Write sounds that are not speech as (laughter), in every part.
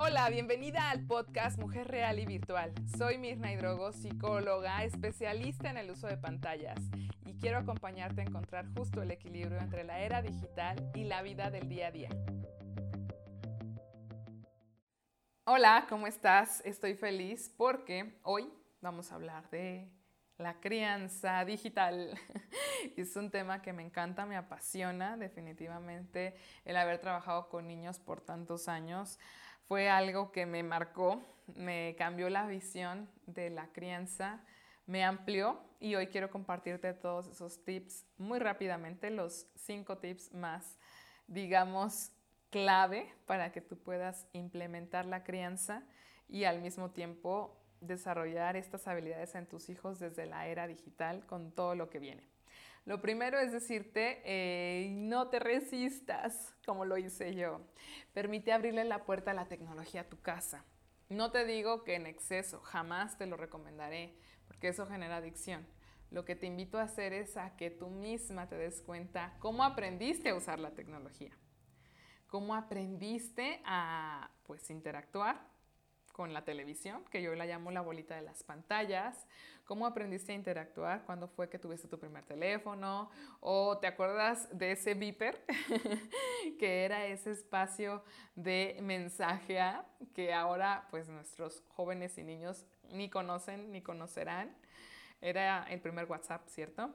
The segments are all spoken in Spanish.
Hola, bienvenida al podcast Mujer Real y Virtual. Soy Mirna Hidrogo, psicóloga, especialista en el uso de pantallas y quiero acompañarte a encontrar justo el equilibrio entre la era digital y la vida del día a día. Hola, ¿cómo estás? Estoy feliz porque hoy vamos a hablar de la crianza digital. (laughs) es un tema que me encanta, me apasiona definitivamente el haber trabajado con niños por tantos años fue algo que me marcó, me cambió la visión de la crianza, me amplió y hoy quiero compartirte todos esos tips muy rápidamente, los cinco tips más, digamos, clave para que tú puedas implementar la crianza y al mismo tiempo desarrollar estas habilidades en tus hijos desde la era digital con todo lo que viene. Lo primero es decirte, no te resistas, como lo hice yo. Permite abrirle la puerta a la tecnología a tu casa. No te digo que en exceso, jamás te lo recomendaré, porque eso genera adicción. Lo que te invito a hacer es a que tú misma te des cuenta cómo aprendiste a usar la tecnología, cómo aprendiste a pues interactuar con la televisión, que yo la llamo la bolita de las pantallas, cómo aprendiste a interactuar, cuándo fue que tuviste tu primer teléfono, o te acuerdas de ese beeper, (laughs) que era ese espacio de mensaje que ahora pues nuestros jóvenes y niños ni conocen ni conocerán. Era el primer WhatsApp, ¿cierto?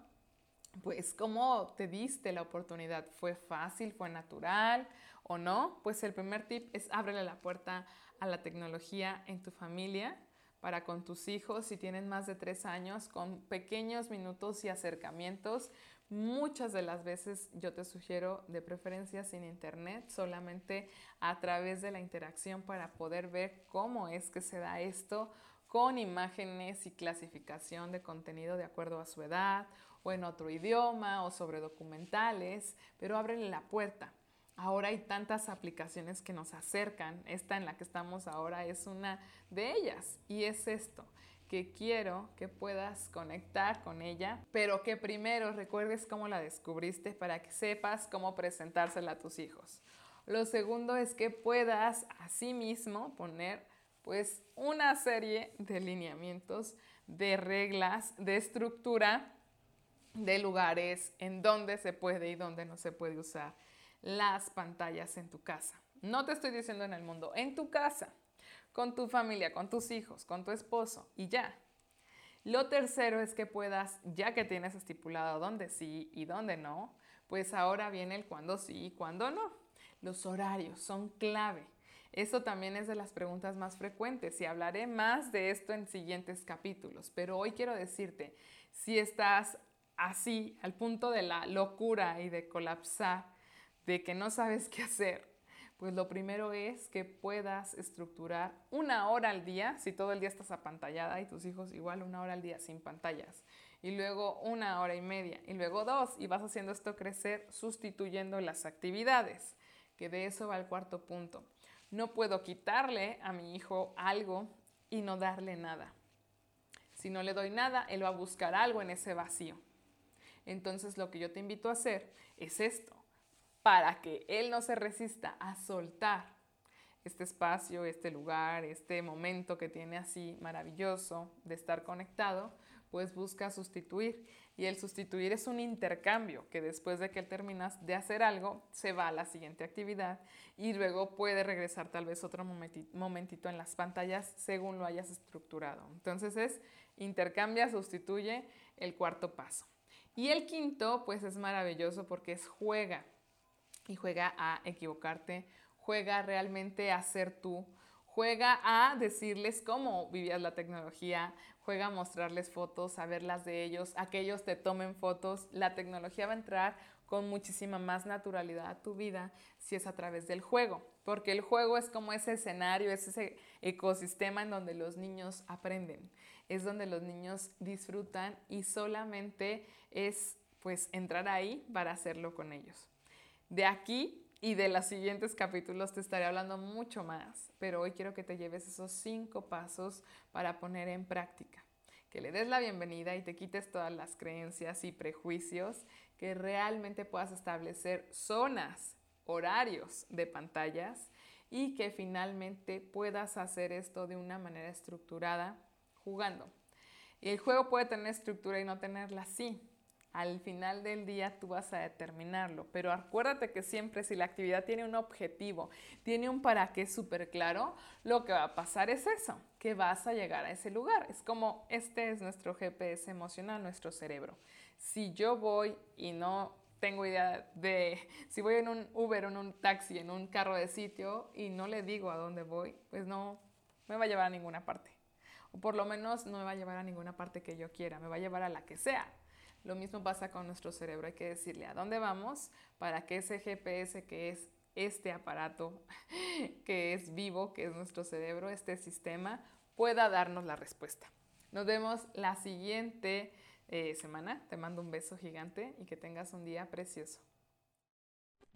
Pues cómo te diste la oportunidad. ¿Fue fácil? ¿Fue natural o no? Pues el primer tip es ábrele la puerta a la tecnología en tu familia para con tus hijos si tienen más de tres años, con pequeños minutos y acercamientos. Muchas de las veces yo te sugiero de preferencia sin internet, solamente a través de la interacción para poder ver cómo es que se da esto con imágenes y clasificación de contenido de acuerdo a su edad o en otro idioma o sobre documentales, pero ábrele la puerta. Ahora hay tantas aplicaciones que nos acercan. Esta en la que estamos ahora es una de ellas y es esto que quiero que puedas conectar con ella, pero que primero recuerdes cómo la descubriste para que sepas cómo presentársela a tus hijos. Lo segundo es que puedas asimismo poner pues una serie de lineamientos, de reglas, de estructura de lugares en donde se puede y donde no se puede usar las pantallas en tu casa. No te estoy diciendo en el mundo, en tu casa, con tu familia, con tus hijos, con tu esposo y ya. Lo tercero es que puedas, ya que tienes estipulado dónde sí y dónde no, pues ahora viene el cuándo sí y cuándo no. Los horarios son clave. Eso también es de las preguntas más frecuentes y hablaré más de esto en siguientes capítulos, pero hoy quiero decirte, si estás así, al punto de la locura y de colapsar, de que no sabes qué hacer, pues lo primero es que puedas estructurar una hora al día, si todo el día estás apantallada y tus hijos igual una hora al día sin pantallas, y luego una hora y media, y luego dos, y vas haciendo esto crecer sustituyendo las actividades, que de eso va el cuarto punto. No puedo quitarle a mi hijo algo y no darle nada. Si no le doy nada, él va a buscar algo en ese vacío. Entonces lo que yo te invito a hacer es esto, para que Él no se resista a soltar este espacio, este lugar, este momento que tiene así maravilloso de estar conectado, pues busca sustituir. Y el sustituir es un intercambio que después de que terminas de hacer algo, se va a la siguiente actividad y luego puede regresar tal vez otro momentito en las pantallas según lo hayas estructurado. Entonces es intercambia, sustituye el cuarto paso. Y el quinto, pues es maravilloso porque es juega. Y juega a equivocarte, juega realmente a ser tú, juega a decirles cómo vivías la tecnología, juega a mostrarles fotos, a verlas de ellos, a que ellos te tomen fotos. La tecnología va a entrar con muchísima más naturalidad a tu vida si es a través del juego, porque el juego es como ese escenario, es ese ecosistema en donde los niños aprenden es donde los niños disfrutan y solamente es pues entrar ahí para hacerlo con ellos. De aquí y de los siguientes capítulos te estaré hablando mucho más, pero hoy quiero que te lleves esos cinco pasos para poner en práctica. Que le des la bienvenida y te quites todas las creencias y prejuicios, que realmente puedas establecer zonas, horarios de pantallas y que finalmente puedas hacer esto de una manera estructurada jugando. Y el juego puede tener estructura y no tenerla así. Al final del día tú vas a determinarlo, pero acuérdate que siempre si la actividad tiene un objetivo, tiene un para qué súper claro, lo que va a pasar es eso, que vas a llegar a ese lugar. Es como este es nuestro GPS emocional, nuestro cerebro. Si yo voy y no tengo idea de si voy en un Uber, en un taxi, en un carro de sitio y no le digo a dónde voy, pues no me va a llevar a ninguna parte. O por lo menos no me va a llevar a ninguna parte que yo quiera, me va a llevar a la que sea. Lo mismo pasa con nuestro cerebro, hay que decirle a dónde vamos para que ese GPS que es este aparato, (laughs) que es vivo, que es nuestro cerebro, este sistema, pueda darnos la respuesta. Nos vemos la siguiente eh, semana. Te mando un beso gigante y que tengas un día precioso.